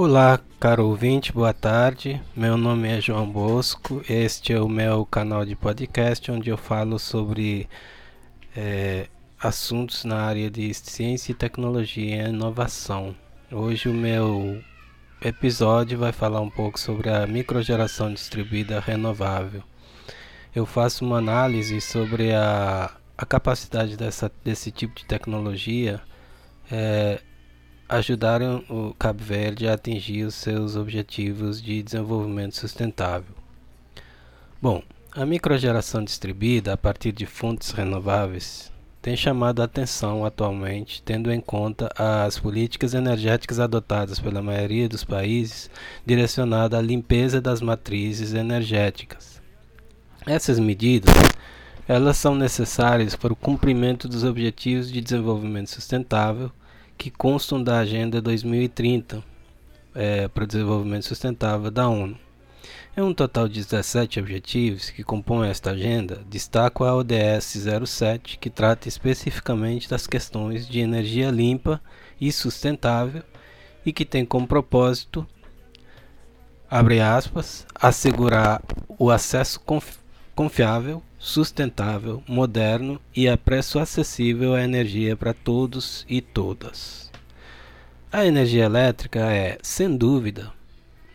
Olá, caro ouvinte, boa tarde. Meu nome é João Bosco. Este é o meu canal de podcast onde eu falo sobre é, assuntos na área de ciência e tecnologia e inovação. Hoje o meu episódio vai falar um pouco sobre a microgeração distribuída renovável. Eu faço uma análise sobre a, a capacidade dessa, desse tipo de tecnologia é, ajudaram o Cabo Verde a atingir os seus objetivos de desenvolvimento sustentável. Bom, a microgeração distribuída a partir de fontes renováveis tem chamado a atenção atualmente, tendo em conta as políticas energéticas adotadas pela maioria dos países direcionadas à limpeza das matrizes energéticas. Essas medidas elas são necessárias para o cumprimento dos objetivos de desenvolvimento sustentável que constam da Agenda 2030 é, para o Desenvolvimento Sustentável da ONU. É um total de 17 objetivos que compõem esta agenda. Destaco a ODS 07, que trata especificamente das questões de energia limpa e sustentável e que tem como propósito, abre aspas, assegurar o acesso confiável sustentável, moderno e a preço acessível à energia para todos e todas. A energia elétrica é, sem dúvida,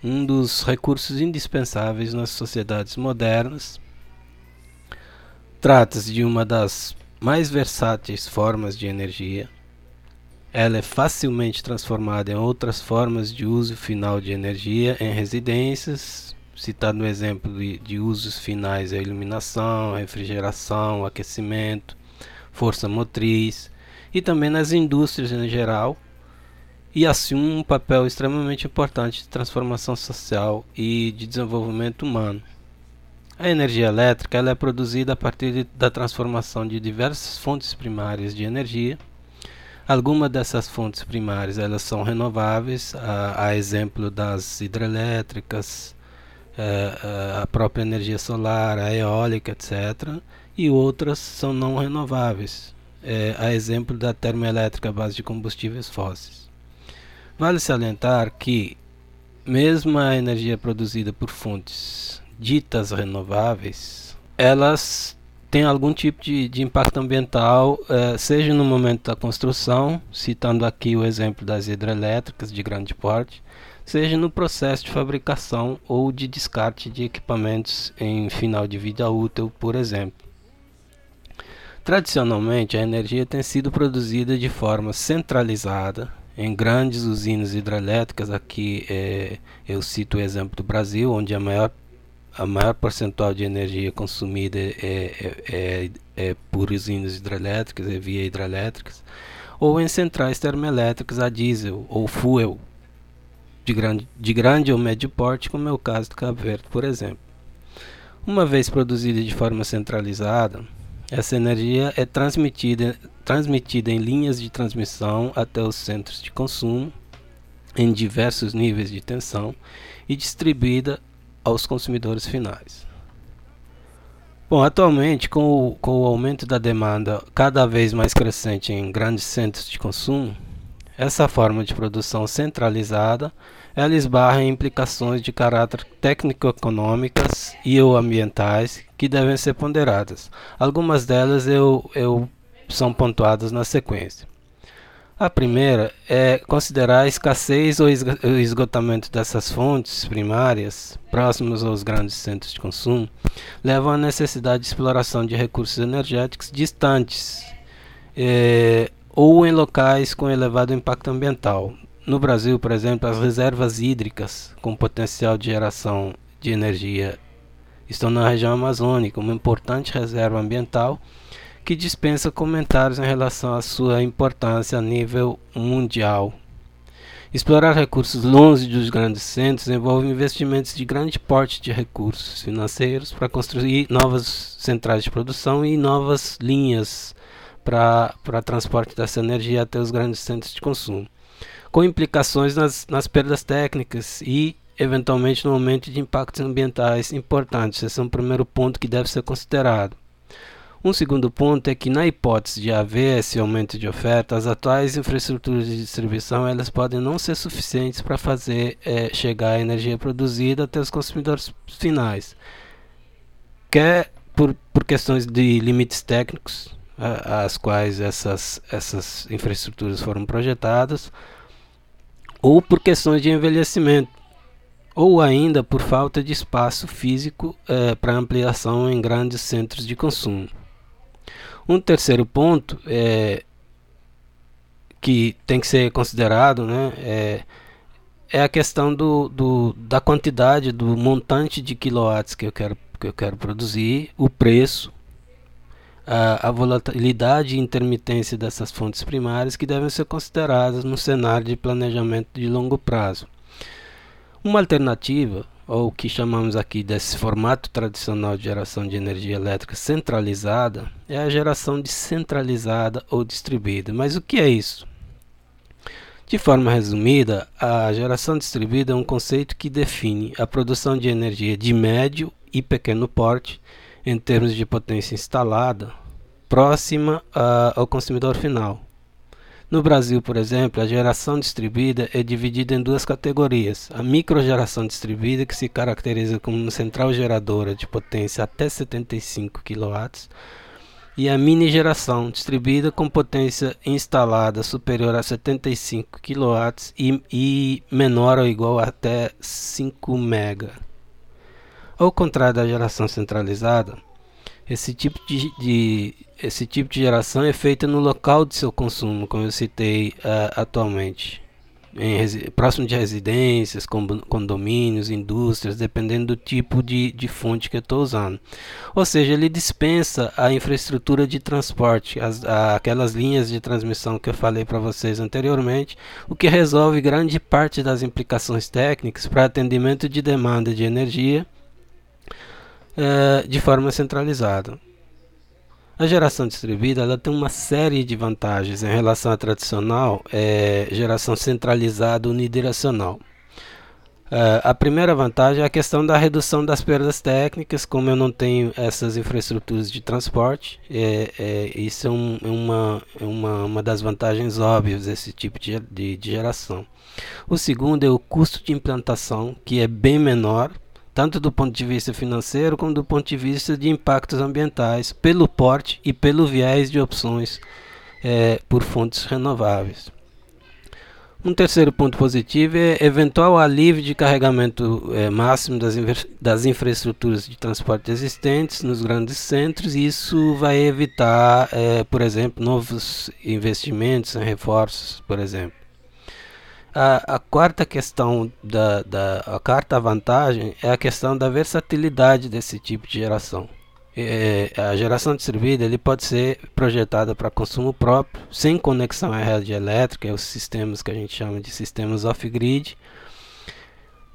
um dos recursos indispensáveis nas sociedades modernas. Trata-se de uma das mais versáteis formas de energia. Ela é facilmente transformada em outras formas de uso final de energia em residências, citado no exemplo de, de usos finais a iluminação, refrigeração, aquecimento, força motriz e também nas indústrias em geral e assume um papel extremamente importante de transformação social e de desenvolvimento humano. A energia elétrica ela é produzida a partir de, da transformação de diversas fontes primárias de energia. Algumas dessas fontes primárias elas são renováveis, a, a exemplo das hidrelétricas, a própria energia solar, a eólica, etc. E outras são não renováveis, é, a exemplo da termoelétrica à base de combustíveis fósseis. Vale salientar que, mesmo a energia produzida por fontes ditas renováveis, elas têm algum tipo de, de impacto ambiental, é, seja no momento da construção, citando aqui o exemplo das hidrelétricas de grande porte, seja no processo de fabricação ou de descarte de equipamentos em final de vida útil, por exemplo. Tradicionalmente, a energia tem sido produzida de forma centralizada em grandes usinas hidrelétricas. Aqui é, eu cito o exemplo do Brasil, onde a maior, a maior percentual de energia consumida é, é, é, é por usinas hidrelétricas, é via hidrelétricas, ou em centrais termoelétricas a diesel ou fuel, de grande, de grande ou médio porte, como é o caso do Cabo Verde, por exemplo. Uma vez produzida de forma centralizada, essa energia é transmitida, transmitida em linhas de transmissão até os centros de consumo, em diversos níveis de tensão, e distribuída aos consumidores finais. Bom, atualmente, com o, com o aumento da demanda cada vez mais crescente em grandes centros de consumo, essa forma de produção centralizada ela esbarra em implicações de caráter técnico-econômicas e ou ambientais que devem ser ponderadas. Algumas delas eu, eu são pontuadas na sequência. A primeira é considerar a escassez ou esgotamento dessas fontes primárias, próximas aos grandes centros de consumo, levam à necessidade de exploração de recursos energéticos distantes, eh, ou em locais com elevado impacto ambiental. No Brasil, por exemplo, as reservas hídricas com potencial de geração de energia estão na região amazônica, uma importante reserva ambiental que dispensa comentários em relação à sua importância a nível mundial. Explorar recursos longe dos grandes centros envolve investimentos de grande porte de recursos financeiros para construir novas centrais de produção e novas linhas para transporte dessa energia até os grandes centros de consumo, com implicações nas, nas perdas técnicas e, eventualmente, no aumento de impactos ambientais importantes. Esse é um primeiro ponto que deve ser considerado. Um segundo ponto é que, na hipótese de haver esse aumento de oferta, as atuais infraestruturas de distribuição elas podem não ser suficientes para fazer é, chegar a energia produzida até os consumidores finais, quer por, por questões de limites técnicos, as quais essas, essas infraestruturas foram projetadas, ou por questões de envelhecimento, ou ainda por falta de espaço físico é, para ampliação em grandes centros de consumo. Um terceiro ponto é, que tem que ser considerado né, é, é a questão do, do, da quantidade, do montante de quilowatts que eu quero, que eu quero produzir, o preço, a, volatilidade e intermitência dessas fontes primárias que devem ser consideradas no cenário de planejamento de longo prazo. Uma alternativa ou o que chamamos aqui desse formato tradicional de geração de energia elétrica centralizada, é a geração descentralizada ou distribuída. Mas o que é isso? De forma resumida, a geração distribuída é um conceito que define a produção de energia de médio e pequeno porte em termos de potência instalada, próxima uh, ao consumidor final, no Brasil, por exemplo, a geração distribuída é dividida em duas categorias: a microgeração distribuída, que se caracteriza como uma central geradora de potência até 75 kW, e a mini geração distribuída com potência instalada superior a 75 kW e, e menor ou igual a até 5 MB. Ao contrário da geração centralizada, esse tipo de, de, esse tipo de geração é feita no local de seu consumo, como eu citei uh, atualmente, em, próximo de residências, condomínios, indústrias, dependendo do tipo de, de fonte que eu estou usando. Ou seja, ele dispensa a infraestrutura de transporte, as, a, aquelas linhas de transmissão que eu falei para vocês anteriormente, o que resolve grande parte das implicações técnicas para atendimento de demanda de energia é, de forma centralizada. A geração distribuída ela tem uma série de vantagens em relação à tradicional é, geração centralizada unidirecional. É, a primeira vantagem é a questão da redução das perdas técnicas, como eu não tenho essas infraestruturas de transporte, é, isso é, um, é uma, é uma, uma das vantagens óbvias desse tipo de, de, de geração. O segundo é o custo de implantação, que é bem menor tanto do ponto de vista financeiro como do ponto de vista de impactos ambientais, pelo porte e pelo viés de opções é, por fontes renováveis. Um terceiro ponto positivo é eventual alívio de carregamento é, máximo das, das infraestruturas de transporte existentes nos grandes centros, e isso vai evitar, é, por exemplo, novos investimentos em reforços, por exemplo. A, a, quarta questão da, da a quarta vantagem é a questão da versatilidade desse tipo de geração. É, a geração distribuída ele pode ser projetada para consumo próprio, sem conexão à rede elétrica, os sistemas que a gente chama de sistemas off-grid,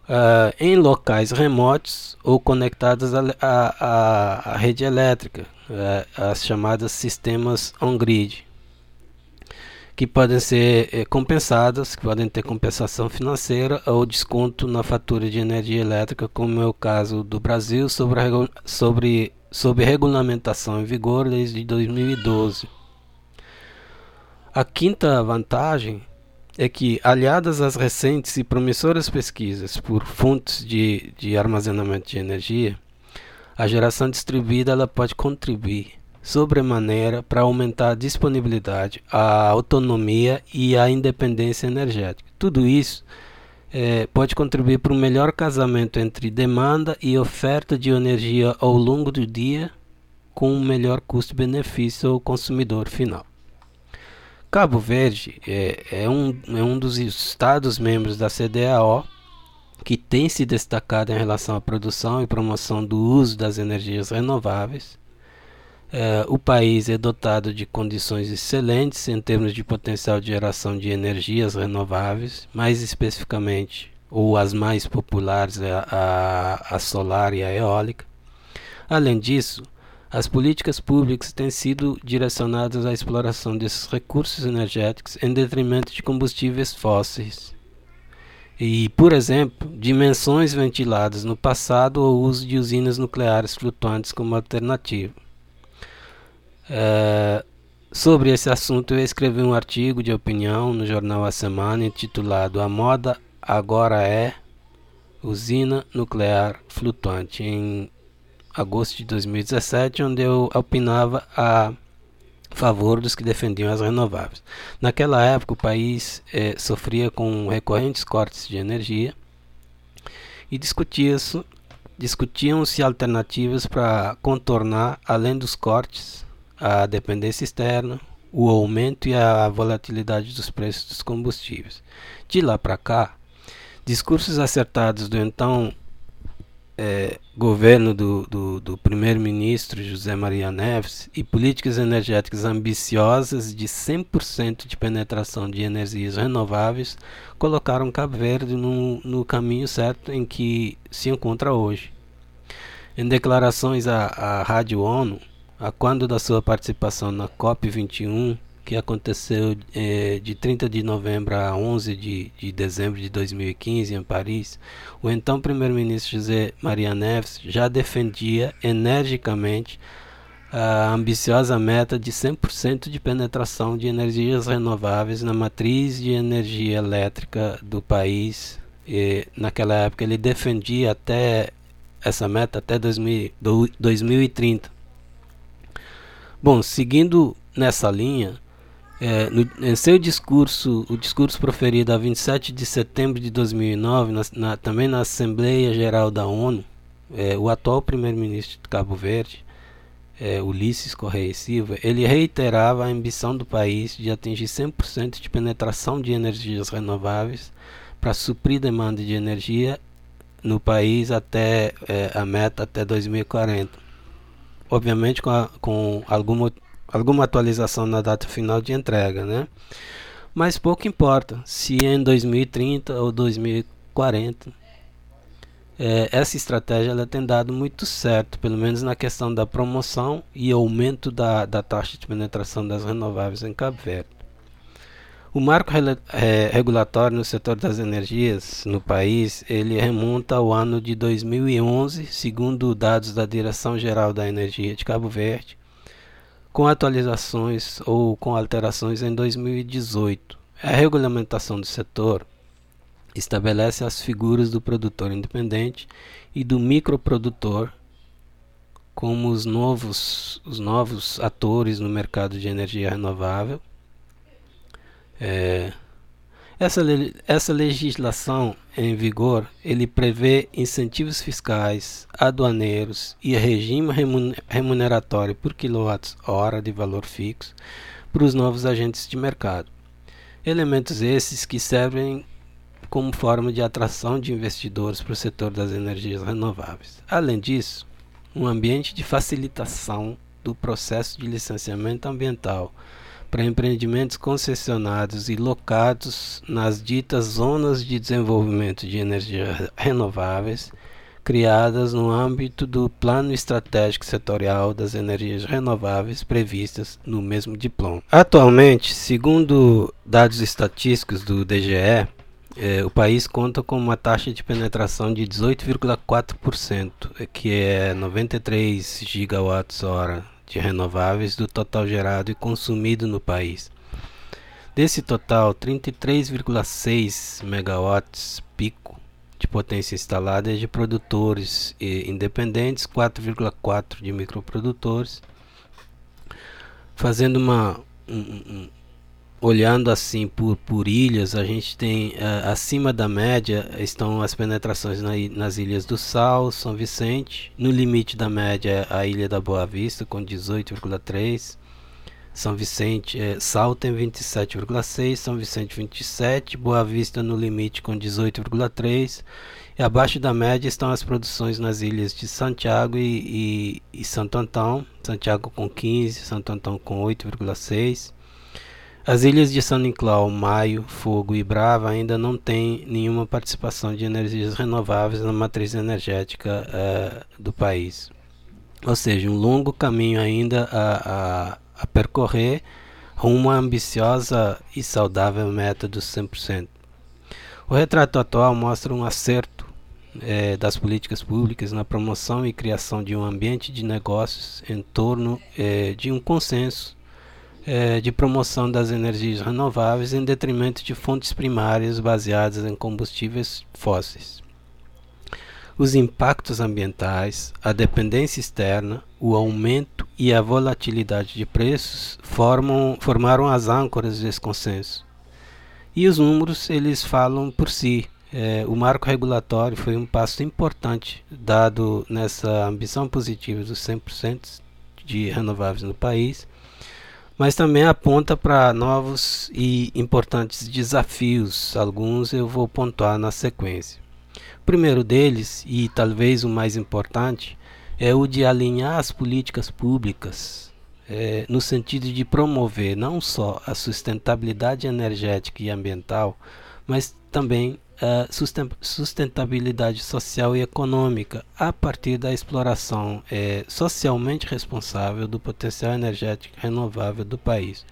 uh, em locais remotos ou conectados à rede elétrica, uh, as chamadas sistemas on-grid que podem ser é, compensadas, que podem ter compensação financeira ou desconto na fatura de energia elétrica, como é o caso do Brasil sobre, sobre, sobre regulamentação em vigor desde 2012. A quinta vantagem é que, aliadas às recentes e promissoras pesquisas por fontes de, de armazenamento de energia, a geração distribuída ela pode contribuir sobremaneira para aumentar a disponibilidade, a autonomia e a independência energética. Tudo isso é, pode contribuir para um melhor casamento entre demanda e oferta de energia ao longo do dia, com um melhor custo-benefício ao consumidor final. Cabo Verde é, é, um, é um dos estados membros da CDAO que tem se destacado em relação à produção e promoção do uso das energias renováveis é, o país é dotado de condições excelentes em termos de potencial de geração de energias renováveis, mais especificamente, ou as mais populares, é a, a solar e a eólica. Além disso, as políticas públicas têm sido direcionadas à exploração desses recursos energéticos em detrimento de combustíveis fósseis. E, por exemplo, dimensões ventiladas no passado ou uso de usinas nucleares flutuantes como alternativa. É, sobre esse assunto, eu escrevi um artigo de opinião no jornal A Semana intitulado A Moda Agora é Usina Nuclear Flutuante, em agosto de 2017, onde eu opinava a favor dos que defendiam as renováveis. Naquela época, o país eh, sofria com recorrentes cortes de energia e discutia-se discutiam-se alternativas para contornar, além dos cortes, a dependência externa, o aumento e a volatilidade dos preços dos combustíveis. De lá para cá, discursos acertados do então é, governo do, do, do primeiro-ministro José Maria Neves e políticas energéticas ambiciosas de 100% de penetração de energias renováveis colocaram Cabo Verde no, no caminho certo em que se encontra hoje. Em declarações à, à Rádio ONU, a quando da sua participação na COP21, que aconteceu eh, de 30 de novembro a 11 de, de dezembro de 2015 em Paris, o então primeiro-ministro José Maria Neves já defendia energicamente a ambiciosa meta de 100% de penetração de energias renováveis na matriz de energia elétrica do país. E, naquela época ele defendia até essa meta até 2000, 2030. Bom, seguindo nessa linha, é, no, em seu discurso, o discurso proferido a 27 de setembro de 2009, na, na, também na Assembleia Geral da ONU, é, o atual primeiro-ministro de Cabo Verde, é, Ulisses Correia Silva, ele reiterava a ambição do país de atingir 100% de penetração de energias renováveis para suprir demanda de energia no país até é, a meta até 2040. Obviamente com, a, com alguma alguma atualização na data final de entrega, né? Mas pouco importa se é em 2030 ou 2040. É, essa estratégia ela tem dado muito certo, pelo menos na questão da promoção e aumento da, da taxa de penetração das renováveis em Cabo Verde. O marco é, regulatório no setor das energias no país, ele remonta ao ano de 2011, segundo dados da Direção Geral da Energia de Cabo Verde, com atualizações ou com alterações em 2018. A regulamentação do setor estabelece as figuras do produtor independente e do microprodutor como os novos, os novos atores no mercado de energia renovável. É, essa, essa legislação em vigor ele prevê incentivos fiscais, aduaneiros e regime remuneratório por quilowatt-hora de valor fixo para os novos agentes de mercado. Elementos esses que servem como forma de atração de investidores para o setor das energias renováveis. Além disso, um ambiente de facilitação do processo de licenciamento ambiental para empreendimentos concessionados e locados nas ditas zonas de desenvolvimento de energias renováveis, criadas no âmbito do Plano Estratégico Setorial das Energias Renováveis previstas no mesmo diploma. Atualmente, segundo dados estatísticos do DGE, eh, o país conta com uma taxa de penetração de 18,4%, que é 93 gigawatts-hora de renováveis do total gerado e consumido no país. Desse total, 33,6 megawatts pico de potência instalada é de produtores independentes, 4,4 de microprodutores, fazendo uma um, olhando assim por, por ilhas, a gente tem uh, acima da média estão as penetrações na, nas ilhas do Sal, São Vicente, no limite da média a ilha da Boa Vista com 18,3, São Vicente, eh, Sal tem 27,6, São Vicente 27, Boa Vista no limite com 18,3 e abaixo da média estão as produções nas ilhas de Santiago e, e, e Santo Antão, Santiago com 15, Santo Antão com 8,6 as ilhas de São Nicolau, Maio, Fogo e Brava ainda não têm nenhuma participação de energias renováveis na matriz energética uh, do país. Ou seja, um longo caminho ainda a, a, a percorrer rumo à ambiciosa e saudável meta dos 100%. O retrato atual mostra um acerto é, das políticas públicas na promoção e criação de um ambiente de negócios em torno é, de um consenso é, de promoção das energias renováveis em detrimento de fontes primárias baseadas em combustíveis fósseis. Os impactos ambientais, a dependência externa, o aumento e a volatilidade de preços formam, formaram as âncoras desse consenso. E os números eles falam por si. É, o marco regulatório foi um passo importante dado nessa ambição positiva dos 100% de renováveis no país mas também aponta para novos e importantes desafios. Alguns eu vou pontuar na sequência. O primeiro deles, e talvez o mais importante, é o de alinhar as políticas públicas é, no sentido de promover não só a sustentabilidade energética e ambiental, mas também sustentabilidade social e econômica a partir da exploração é, socialmente responsável do potencial energético renovável do país.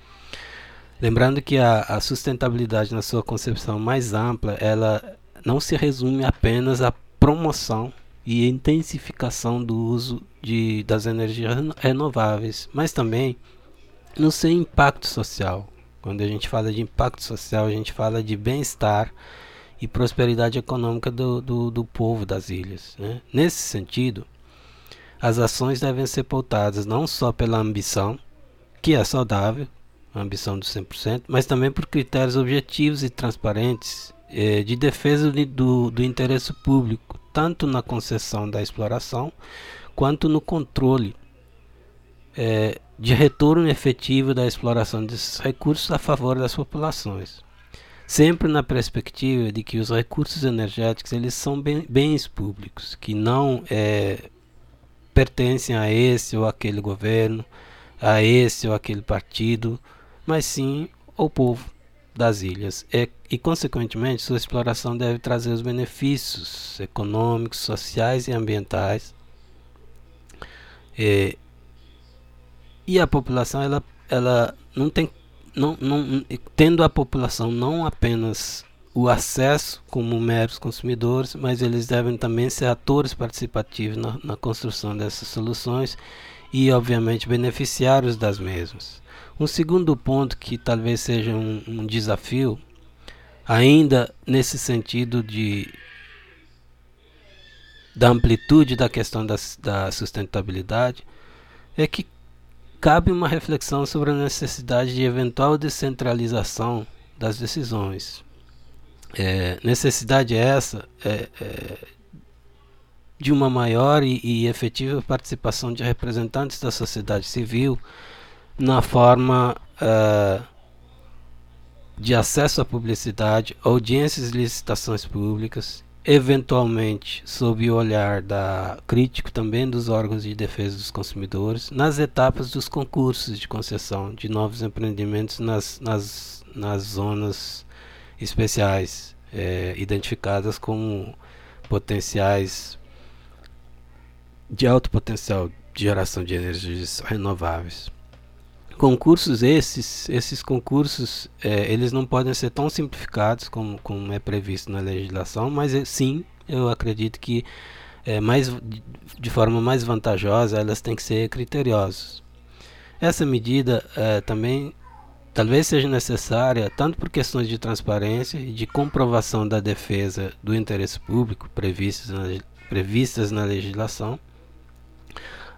Lembrando que a, a sustentabilidade, na sua concepção mais ampla, ela não se resume apenas à promoção e intensificação do uso de, das energias renováveis, mas também no seu impacto social. Quando a gente fala de impacto social, a gente fala de bem-estar e prosperidade econômica do, do, do povo das ilhas. Né? Nesse sentido, as ações devem ser pautadas não só pela ambição, que é saudável, a ambição dos 100%, mas também por critérios objetivos e transparentes eh, de defesa do, do interesse público, tanto na concessão da exploração quanto no controle eh, de retorno efetivo da exploração desses recursos a favor das populações sempre na perspectiva de que os recursos energéticos eles são bens públicos, que não é, pertencem a esse ou aquele governo, a esse ou aquele partido, mas sim ao povo das ilhas. E, e, consequentemente, sua exploração deve trazer os benefícios econômicos, sociais e ambientais. E, e a população ela, ela não tem não, não, tendo a população não apenas o acesso como meros consumidores, mas eles devem também ser atores participativos na, na construção dessas soluções e, obviamente, beneficiários das mesmas. Um segundo ponto que talvez seja um, um desafio, ainda nesse sentido de da amplitude da questão da, da sustentabilidade, é que cabe uma reflexão sobre a necessidade de eventual descentralização das decisões. É, necessidade essa é, é, de uma maior e, e, efetiva participação de representantes da sociedade civil na forma é, de acesso à publicidade, audiências e licitações públicas eventualmente sob o olhar da crítico também dos órgãos de defesa dos consumidores, nas etapas dos concursos de concessão de novos empreendimentos nas, nas, nas zonas especiais é, identificadas como potenciais de alto potencial de geração de energias renováveis. Concursos esses, esses concursos, é, eles não podem ser tão simplificados como, como é previsto na legislação, mas é, sim, eu acredito que é, mais, de forma mais vantajosa elas têm que ser criteriosas. Essa medida é, também talvez seja necessária tanto por questões de transparência e de comprovação da defesa do interesse público previstas na, previstas na legislação,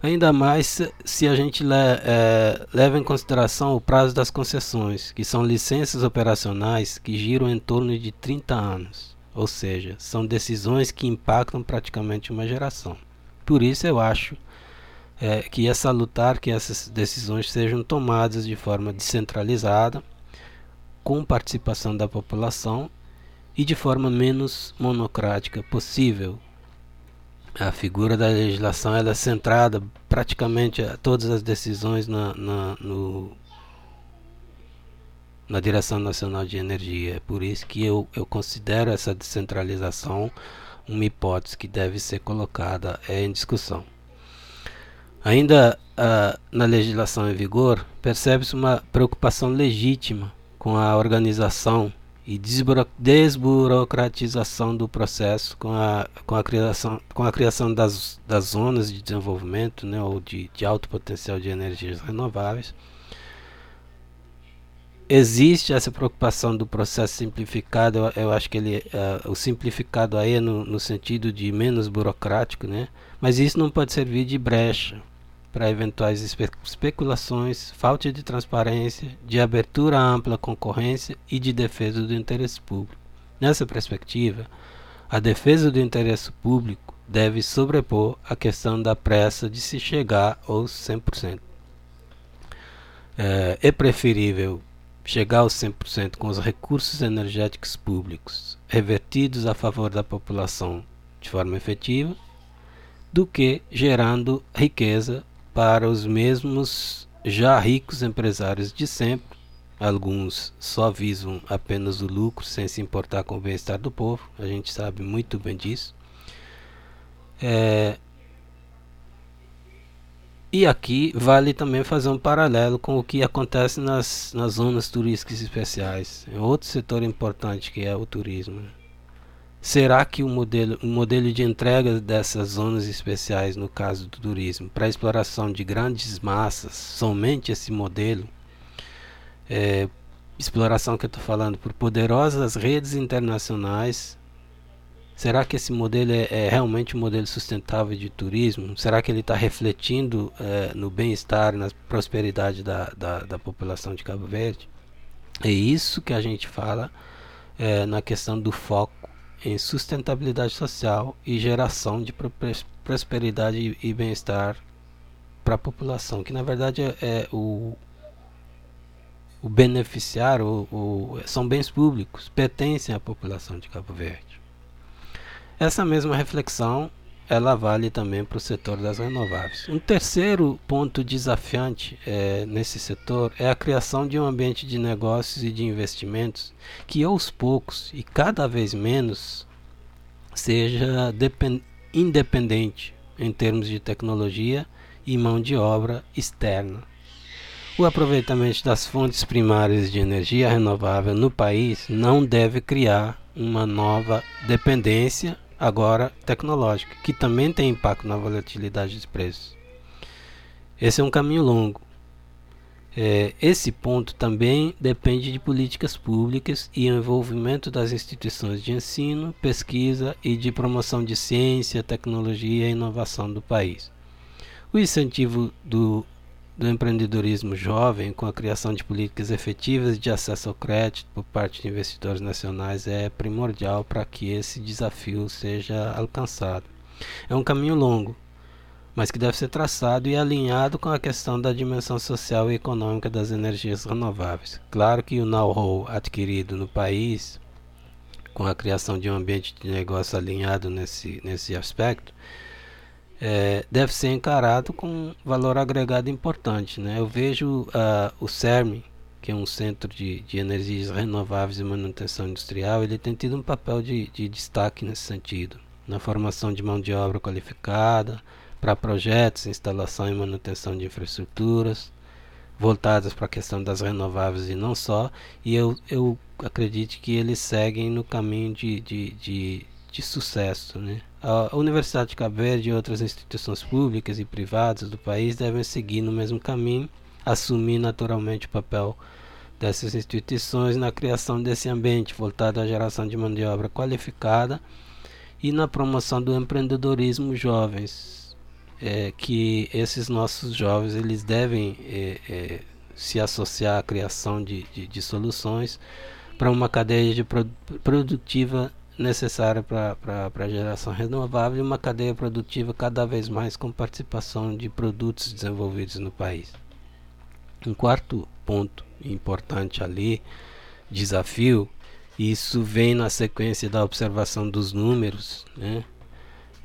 Ainda mais se a gente le, é, leva em consideração o prazo das concessões, que são licenças operacionais que giram em torno de 30 anos, ou seja, são decisões que impactam praticamente uma geração. Por isso eu acho é, que é salutar que essas decisões sejam tomadas de forma descentralizada, com participação da população e de forma menos monocrática possível, a figura da legislação ela é centrada praticamente a todas as decisões na, na, no, na Direção Nacional de Energia. É por isso que eu, eu considero essa descentralização uma hipótese que deve ser colocada em discussão. Ainda uh, na legislação em vigor, percebe-se uma preocupação legítima com a organização e desburocratização do processo com a, com a criação, com a criação das, das zonas de desenvolvimento né, ou de, de alto potencial de energias renováveis. Existe essa preocupação do processo simplificado, eu, eu acho que ele, uh, o simplificado aí é no, no sentido de menos burocrático, né? mas isso não pode servir de brecha para eventuais espe especulações, falta de transparência, de abertura à ampla concorrência e de defesa do interesse público. Nessa perspectiva, a defesa do interesse público deve sobrepor a questão da pressa de se chegar aos 100%. É, é preferível chegar aos 100% com os recursos energéticos públicos revertidos a favor da população de forma efetiva do que gerando riqueza para os mesmos já ricos empresários de sempre. Alguns só visam apenas o lucro sem se importar com o bem-estar do povo, a gente sabe muito bem disso. É, e aqui vale também fazer um paralelo com o que acontece nas, nas zonas turísticas especiais. É outro setor importante que é o turismo. Será que o modelo, o modelo de entrega dessas zonas especiais, no caso do turismo, para exploração de grandes massas, somente esse modelo, é, exploração que eu estou falando por poderosas redes internacionais, será que esse modelo é, é realmente um modelo sustentável de turismo? Será que ele está refletindo é, no bem-estar, na prosperidade da, da, da população de Cabo Verde? É isso que a gente fala é, na questão do foco em sustentabilidade social e geração de prosperidade e bem-estar para a população, que na verdade é, é o, o beneficiário, o, o, são bens públicos, pertencem à população de Cabo Verde. Essa mesma reflexão ela vale também para o setor das renováveis. Um terceiro ponto desafiante é, nesse setor é a criação de um ambiente de negócios e de investimentos que aos poucos e cada vez menos seja independente em termos de tecnologia e mão de obra externa. O aproveitamento das fontes primárias de energia renovável no país não deve criar uma nova dependência agora tecnológica, que também tem impacto na volatilidade dos preços. Esse é um caminho longo. É, esse ponto também depende de políticas públicas e envolvimento das instituições de ensino, pesquisa e de promoção de ciência, tecnologia e inovação do país. O incentivo do do empreendedorismo jovem com a criação de políticas efetivas de acesso ao crédito por parte de investidores nacionais é primordial para que esse desafio seja alcançado. É um caminho longo, mas que deve ser traçado e alinhado com a questão da dimensão social e econômica das energias renováveis. Claro que o know-how adquirido no país, com a criação de um ambiente de negócio alinhado nesse, nesse aspecto, é, deve ser encarado com valor agregado importante. Né? Eu vejo uh, o CERM, que é um centro de, de energias renováveis e manutenção industrial, ele tem tido um papel de, de destaque nesse sentido, na formação de mão de obra qualificada, para projetos, instalação e manutenção de infraestruturas voltadas para a questão das renováveis e não só, e eu, eu acredito que eles seguem no caminho de, de, de, de sucesso. Né? A Universidade de Cabo Verde e outras instituições públicas e privadas do país devem seguir no mesmo caminho, assumir naturalmente o papel dessas instituições na criação desse ambiente voltado à geração de mão de obra qualificada e na promoção do empreendedorismo jovens, é, que esses nossos jovens eles devem é, é, se associar à criação de, de, de soluções para uma cadeia de produtiva necessária para a geração renovável e uma cadeia produtiva cada vez mais com participação de produtos desenvolvidos no país. Um quarto ponto importante ali, desafio, isso vem na sequência da observação dos números, né?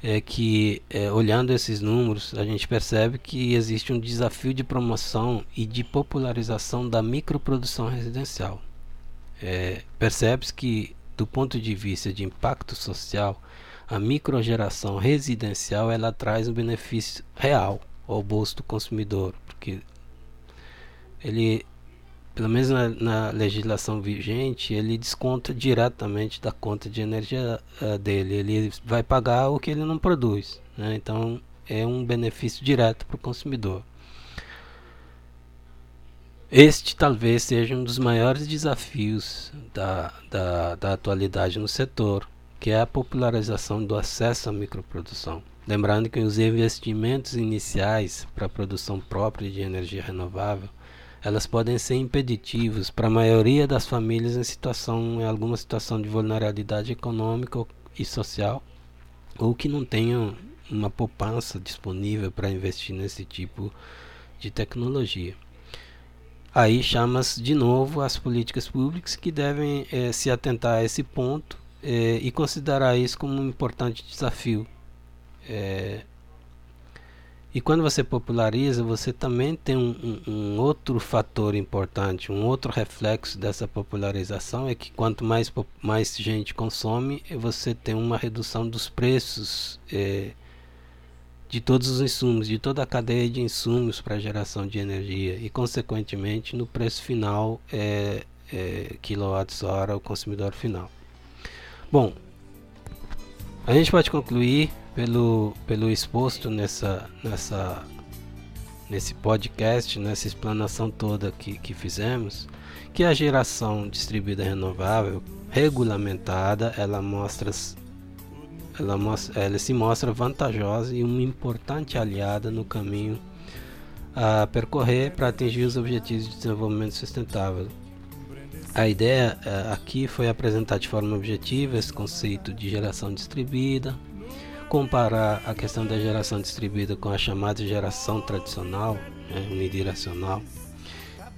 é que é, olhando esses números a gente percebe que existe um desafio de promoção e de popularização da microprodução residencial. É, Percebe-se que do ponto de vista de impacto social, a microgeração residencial ela traz um benefício real ao bolso do consumidor, porque ele pelo menos na, na, legislação vigente, ele desconta diretamente da conta de energia uh, dele. Ele vai pagar o que ele não produz. Né? Então é um benefício direto para o consumidor. Este talvez seja um dos maiores desafios da, da, da atualidade no setor, que é a popularização do acesso à microprodução. Lembrando que os investimentos iniciais para a produção própria de energia renovável elas podem ser impeditivos para a maioria das famílias em situação em alguma situação de vulnerabilidade econômica e social ou que não tenham uma poupança disponível para investir nesse tipo de tecnologia. Aí chama-se de novo as políticas públicas que devem eh, se atentar a esse ponto eh, e considerar isso como um importante desafio. Eh, e quando você populariza, você também tem um, um, um, outro fator importante, um outro reflexo dessa popularização é que quanto mais, mais gente consome, você tem uma redução dos preços é, de todos os insumos, de toda a cadeia de insumos para geração de energia e, consequentemente, no preço final é, é, quilowatts-hora ao consumidor final. Bom, a gente pode concluir pelo, pelo exposto nessa, nessa, nesse podcast, nessa explanação toda que, que fizemos, que a geração distribuída renovável regulamentada ela mostra ela, ela se mostra vantajosa e uma importante aliada no caminho a percorrer para atingir os objetivos de desenvolvimento sustentável. A ideia eh, aqui foi apresentar de forma objetiva esse conceito de geração distribuída, comparar a questão da geração distribuída com a chamada geração tradicional, né, unidirecional,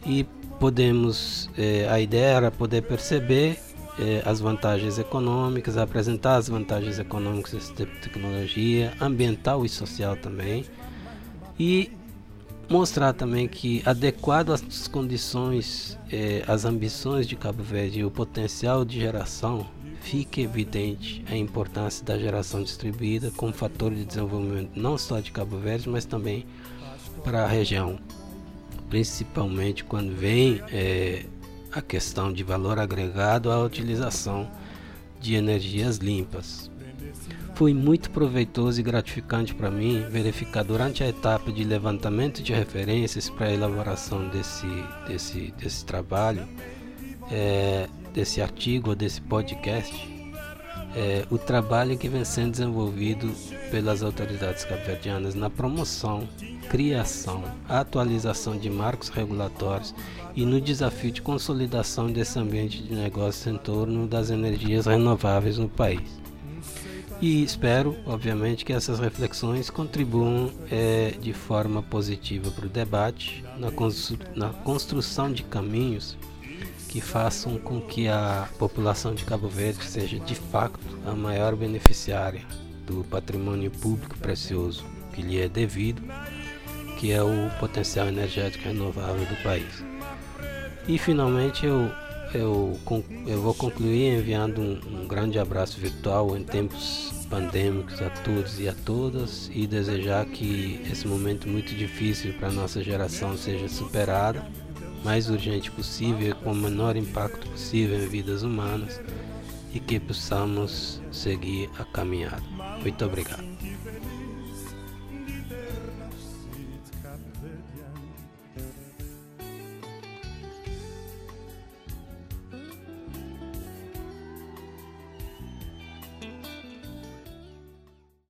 e podemos, eh, a ideia era poder perceber eh, as vantagens econômicas, apresentar as vantagens econômicas dessa tecnologia, ambiental e social também, e mostrar também que adequado às condições, eh, às ambições de Cabo Verde e o potencial de geração fica evidente a importância da geração distribuída como fator de desenvolvimento não só de Cabo Verde, mas também para a região, principalmente quando vem é, a questão de valor agregado à utilização de energias limpas. Foi muito proveitoso e gratificante para mim verificar durante a etapa de levantamento de referências para a elaboração desse, desse, desse trabalho é, desse artigo desse podcast é o trabalho que vem sendo desenvolvido pelas autoridades cabo-verdianas na promoção, criação, atualização de marcos regulatórios e no desafio de consolidação desse ambiente de negócios em torno das energias renováveis no país. E espero, obviamente, que essas reflexões contribuam é, de forma positiva para o debate, na, constru na construção de caminhos que façam com que a população de Cabo Verde seja de fato a maior beneficiária do patrimônio público precioso que lhe é devido, que é o potencial energético renovável do país. E finalmente eu, eu, eu vou concluir enviando um, um grande abraço virtual em tempos pandêmicos a todos e a todas e desejar que esse momento muito difícil para a nossa geração seja superado mais urgente possível, com o menor impacto possível em vidas humanas e que possamos seguir a caminhada. Muito obrigado.